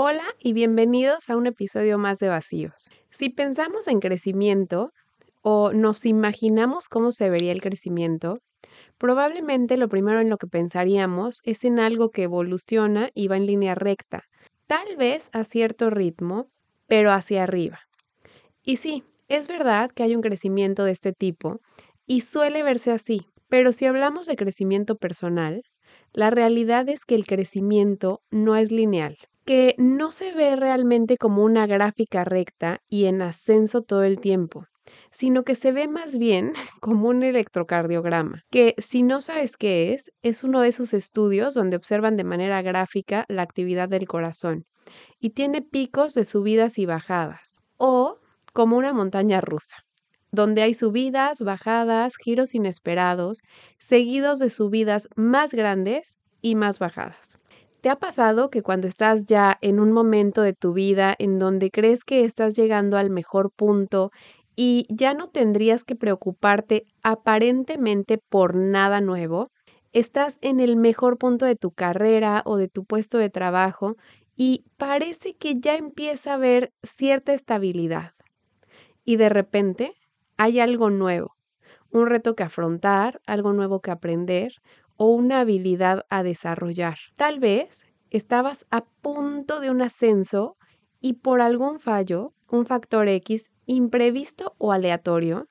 Hola y bienvenidos a un episodio más de Vacíos. Si pensamos en crecimiento o nos imaginamos cómo se vería el crecimiento, probablemente lo primero en lo que pensaríamos es en algo que evoluciona y va en línea recta, tal vez a cierto ritmo, pero hacia arriba. Y sí, es verdad que hay un crecimiento de este tipo y suele verse así, pero si hablamos de crecimiento personal, la realidad es que el crecimiento no es lineal que no se ve realmente como una gráfica recta y en ascenso todo el tiempo, sino que se ve más bien como un electrocardiograma, que si no sabes qué es, es uno de esos estudios donde observan de manera gráfica la actividad del corazón y tiene picos de subidas y bajadas, o como una montaña rusa donde hay subidas, bajadas, giros inesperados, seguidos de subidas más grandes y más bajadas. ¿Te ha pasado que cuando estás ya en un momento de tu vida en donde crees que estás llegando al mejor punto y ya no tendrías que preocuparte aparentemente por nada nuevo? Estás en el mejor punto de tu carrera o de tu puesto de trabajo y parece que ya empieza a haber cierta estabilidad. Y de repente hay algo nuevo, un reto que afrontar, algo nuevo que aprender, o una habilidad a desarrollar. Tal vez estabas a punto de un ascenso y por algún fallo, un factor X imprevisto o aleatorio,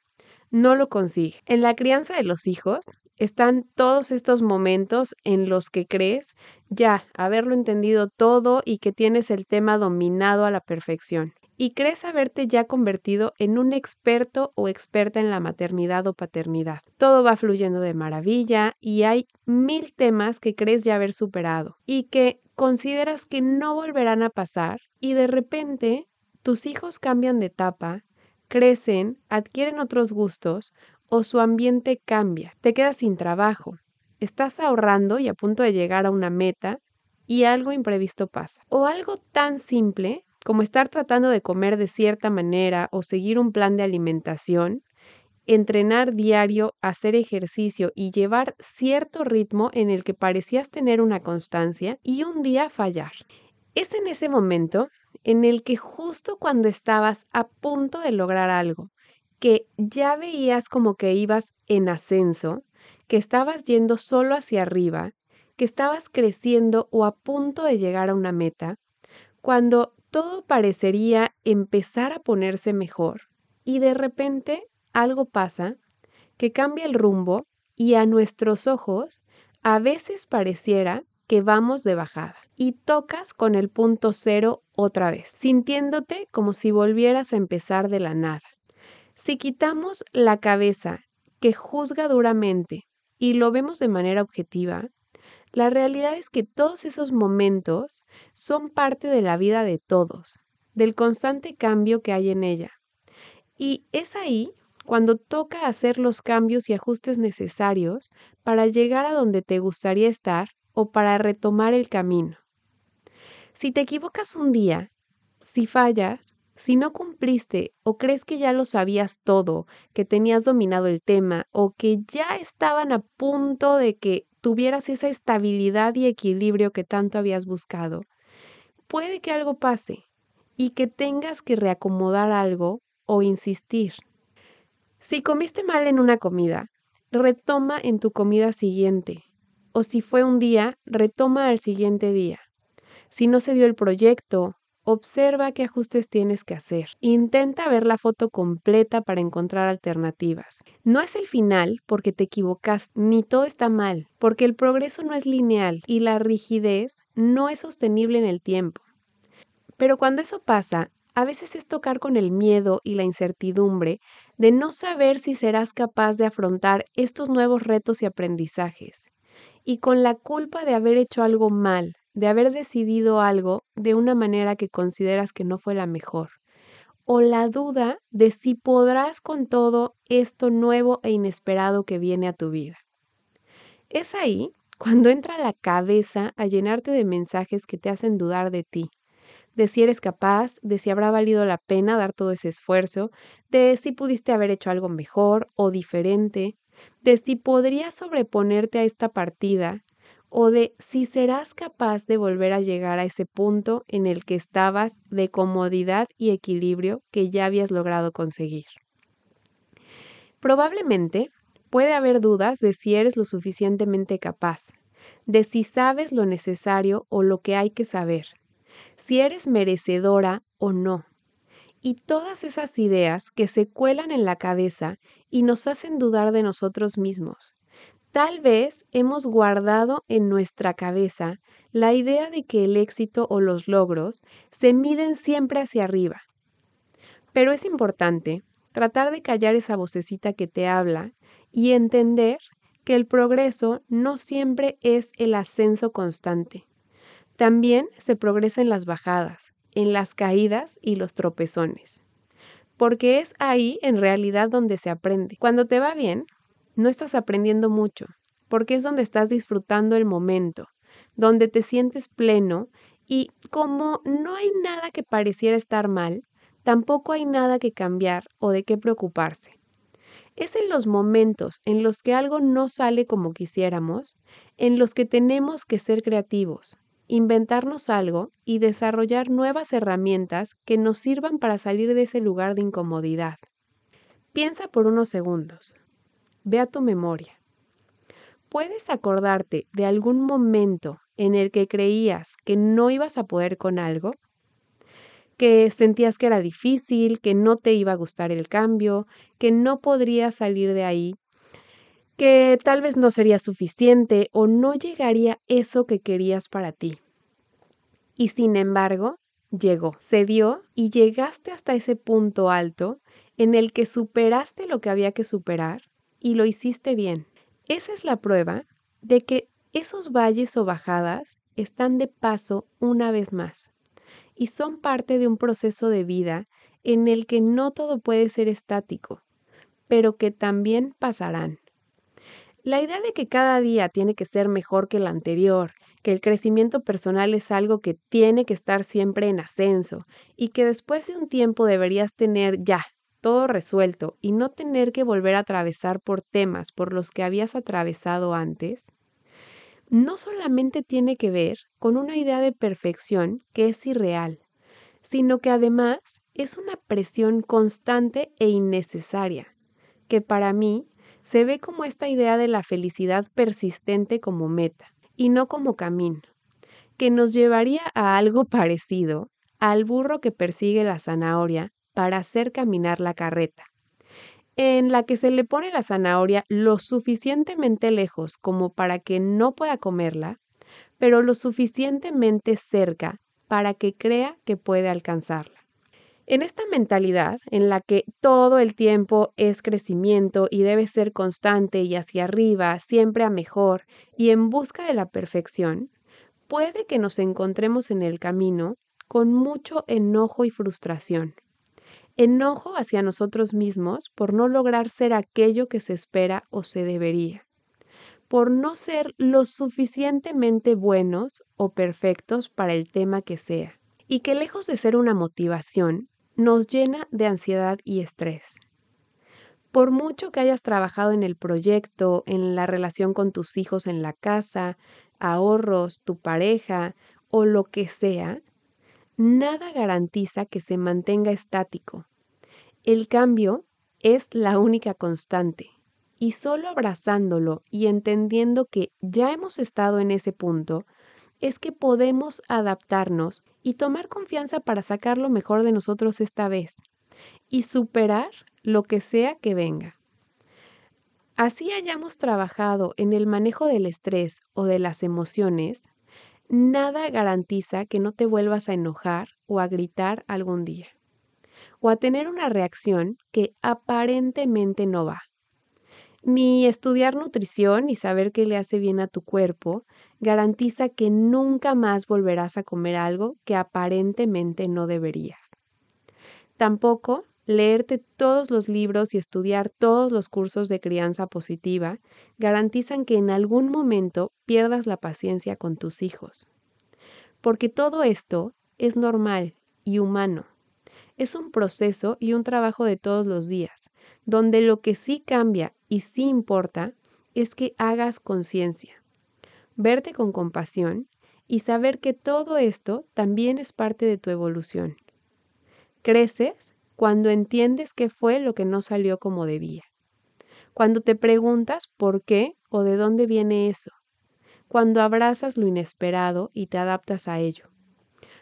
no lo consigue. En la crianza de los hijos están todos estos momentos en los que crees ya haberlo entendido todo y que tienes el tema dominado a la perfección y crees haberte ya convertido en un experto o experta en la maternidad o paternidad. Todo va fluyendo de maravilla y hay mil temas que crees ya haber superado y que consideras que no volverán a pasar y de repente tus hijos cambian de etapa, crecen, adquieren otros gustos o su ambiente cambia, te quedas sin trabajo, estás ahorrando y a punto de llegar a una meta y algo imprevisto pasa. O algo tan simple como estar tratando de comer de cierta manera o seguir un plan de alimentación, entrenar diario, hacer ejercicio y llevar cierto ritmo en el que parecías tener una constancia y un día fallar. Es en ese momento en el que justo cuando estabas a punto de lograr algo, que ya veías como que ibas en ascenso, que estabas yendo solo hacia arriba, que estabas creciendo o a punto de llegar a una meta, cuando todo parecería empezar a ponerse mejor y de repente algo pasa que cambia el rumbo y a nuestros ojos a veces pareciera que vamos de bajada y tocas con el punto cero otra vez, sintiéndote como si volvieras a empezar de la nada. Si quitamos la cabeza que juzga duramente y lo vemos de manera objetiva, la realidad es que todos esos momentos son parte de la vida de todos, del constante cambio que hay en ella. Y es ahí cuando toca hacer los cambios y ajustes necesarios para llegar a donde te gustaría estar o para retomar el camino. Si te equivocas un día, si fallas, si no cumpliste o crees que ya lo sabías todo, que tenías dominado el tema o que ya estaban a punto de que tuvieras esa estabilidad y equilibrio que tanto habías buscado, puede que algo pase y que tengas que reacomodar algo o insistir. Si comiste mal en una comida, retoma en tu comida siguiente. O si fue un día, retoma al siguiente día. Si no se dio el proyecto Observa qué ajustes tienes que hacer. Intenta ver la foto completa para encontrar alternativas. No es el final porque te equivocas, ni todo está mal, porque el progreso no es lineal y la rigidez no es sostenible en el tiempo. Pero cuando eso pasa, a veces es tocar con el miedo y la incertidumbre de no saber si serás capaz de afrontar estos nuevos retos y aprendizajes. y con la culpa de haber hecho algo mal, de haber decidido algo de una manera que consideras que no fue la mejor, o la duda de si podrás con todo esto nuevo e inesperado que viene a tu vida. Es ahí cuando entra la cabeza a llenarte de mensajes que te hacen dudar de ti, de si eres capaz, de si habrá valido la pena dar todo ese esfuerzo, de si pudiste haber hecho algo mejor o diferente, de si podrías sobreponerte a esta partida o de si serás capaz de volver a llegar a ese punto en el que estabas de comodidad y equilibrio que ya habías logrado conseguir. Probablemente puede haber dudas de si eres lo suficientemente capaz, de si sabes lo necesario o lo que hay que saber, si eres merecedora o no. Y todas esas ideas que se cuelan en la cabeza y nos hacen dudar de nosotros mismos. Tal vez hemos guardado en nuestra cabeza la idea de que el éxito o los logros se miden siempre hacia arriba. Pero es importante tratar de callar esa vocecita que te habla y entender que el progreso no siempre es el ascenso constante. También se progresa en las bajadas, en las caídas y los tropezones. Porque es ahí en realidad donde se aprende. Cuando te va bien, no estás aprendiendo mucho, porque es donde estás disfrutando el momento, donde te sientes pleno y como no hay nada que pareciera estar mal, tampoco hay nada que cambiar o de qué preocuparse. Es en los momentos en los que algo no sale como quisiéramos, en los que tenemos que ser creativos, inventarnos algo y desarrollar nuevas herramientas que nos sirvan para salir de ese lugar de incomodidad. Piensa por unos segundos. Ve a tu memoria. ¿Puedes acordarte de algún momento en el que creías que no ibas a poder con algo? Que sentías que era difícil, que no te iba a gustar el cambio, que no podrías salir de ahí que tal vez no sería suficiente o no llegaría eso que querías para ti. Y sin embargo, llegó, se dio y llegaste hasta ese punto alto en el que superaste lo que había que superar y lo hiciste bien. Esa es la prueba de que esos valles o bajadas están de paso una vez más y son parte de un proceso de vida en el que no todo puede ser estático, pero que también pasarán. La idea de que cada día tiene que ser mejor que el anterior, que el crecimiento personal es algo que tiene que estar siempre en ascenso y que después de un tiempo deberías tener ya todo resuelto y no tener que volver a atravesar por temas por los que habías atravesado antes, no solamente tiene que ver con una idea de perfección que es irreal, sino que además es una presión constante e innecesaria, que para mí se ve como esta idea de la felicidad persistente como meta y no como camino, que nos llevaría a algo parecido al burro que persigue la zanahoria para hacer caminar la carreta, en la que se le pone la zanahoria lo suficientemente lejos como para que no pueda comerla, pero lo suficientemente cerca para que crea que puede alcanzarla. En esta mentalidad en la que todo el tiempo es crecimiento y debe ser constante y hacia arriba, siempre a mejor y en busca de la perfección, puede que nos encontremos en el camino con mucho enojo y frustración. Enojo hacia nosotros mismos por no lograr ser aquello que se espera o se debería, por no ser lo suficientemente buenos o perfectos para el tema que sea, y que lejos de ser una motivación, nos llena de ansiedad y estrés. Por mucho que hayas trabajado en el proyecto, en la relación con tus hijos en la casa, ahorros, tu pareja o lo que sea, nada garantiza que se mantenga estático. El cambio es la única constante y solo abrazándolo y entendiendo que ya hemos estado en ese punto, es que podemos adaptarnos y tomar confianza para sacar lo mejor de nosotros esta vez y superar lo que sea que venga. Así hayamos trabajado en el manejo del estrés o de las emociones, nada garantiza que no te vuelvas a enojar o a gritar algún día, o a tener una reacción que aparentemente no va. Ni estudiar nutrición y saber qué le hace bien a tu cuerpo garantiza que nunca más volverás a comer algo que aparentemente no deberías. Tampoco leerte todos los libros y estudiar todos los cursos de crianza positiva garantizan que en algún momento pierdas la paciencia con tus hijos. Porque todo esto es normal y humano. Es un proceso y un trabajo de todos los días, donde lo que sí cambia y sí importa es que hagas conciencia, verte con compasión y saber que todo esto también es parte de tu evolución. Creces cuando entiendes qué fue lo que no salió como debía. Cuando te preguntas por qué o de dónde viene eso. Cuando abrazas lo inesperado y te adaptas a ello.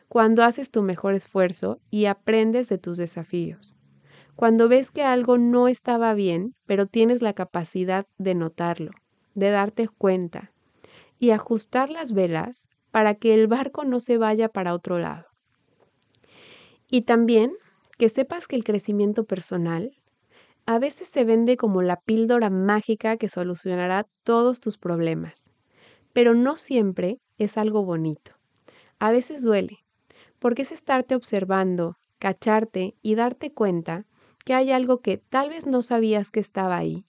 Cuando haces tu mejor esfuerzo y aprendes de tus desafíos. Cuando ves que algo no estaba bien, pero tienes la capacidad de notarlo, de darte cuenta y ajustar las velas para que el barco no se vaya para otro lado. Y también que sepas que el crecimiento personal a veces se vende como la píldora mágica que solucionará todos tus problemas, pero no siempre es algo bonito. A veces duele, porque es estarte observando, cacharte y darte cuenta que hay algo que tal vez no sabías que estaba ahí,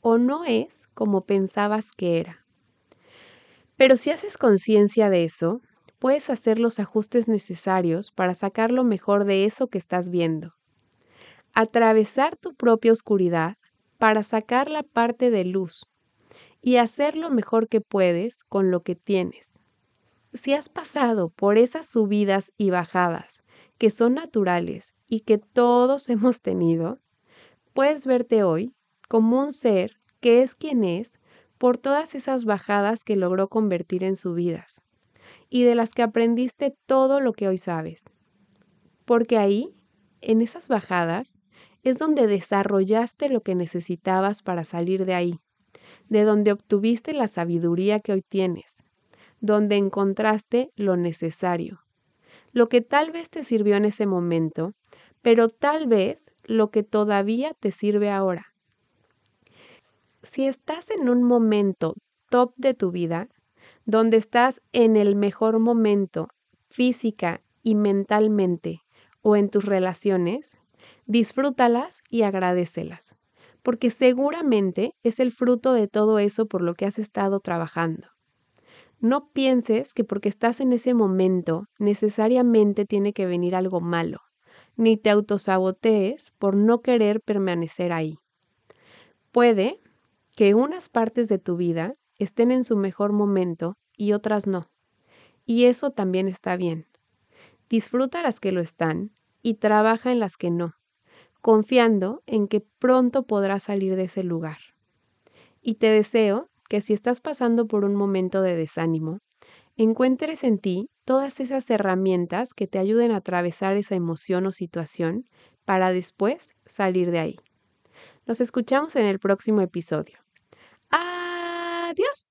o no es como pensabas que era. Pero si haces conciencia de eso, puedes hacer los ajustes necesarios para sacar lo mejor de eso que estás viendo. Atravesar tu propia oscuridad para sacar la parte de luz y hacer lo mejor que puedes con lo que tienes. Si has pasado por esas subidas y bajadas que son naturales y que todos hemos tenido, puedes verte hoy como un ser que es quien es por todas esas bajadas que logró convertir en subidas y de las que aprendiste todo lo que hoy sabes. Porque ahí, en esas bajadas, es donde desarrollaste lo que necesitabas para salir de ahí, de donde obtuviste la sabiduría que hoy tienes, donde encontraste lo necesario, lo que tal vez te sirvió en ese momento, pero tal vez lo que todavía te sirve ahora. Si estás en un momento top de tu vida, donde estás en el mejor momento física y mentalmente o en tus relaciones, disfrútalas y agradecelas, porque seguramente es el fruto de todo eso por lo que has estado trabajando. No pienses que porque estás en ese momento necesariamente tiene que venir algo malo, ni te autosabotees por no querer permanecer ahí. Puede que unas partes de tu vida estén en su mejor momento y otras no. Y eso también está bien. Disfruta las que lo están y trabaja en las que no, confiando en que pronto podrás salir de ese lugar. Y te deseo que si estás pasando por un momento de desánimo, encuentres en ti todas esas herramientas que te ayuden a atravesar esa emoción o situación para después salir de ahí. Nos escuchamos en el próximo episodio. Adiós.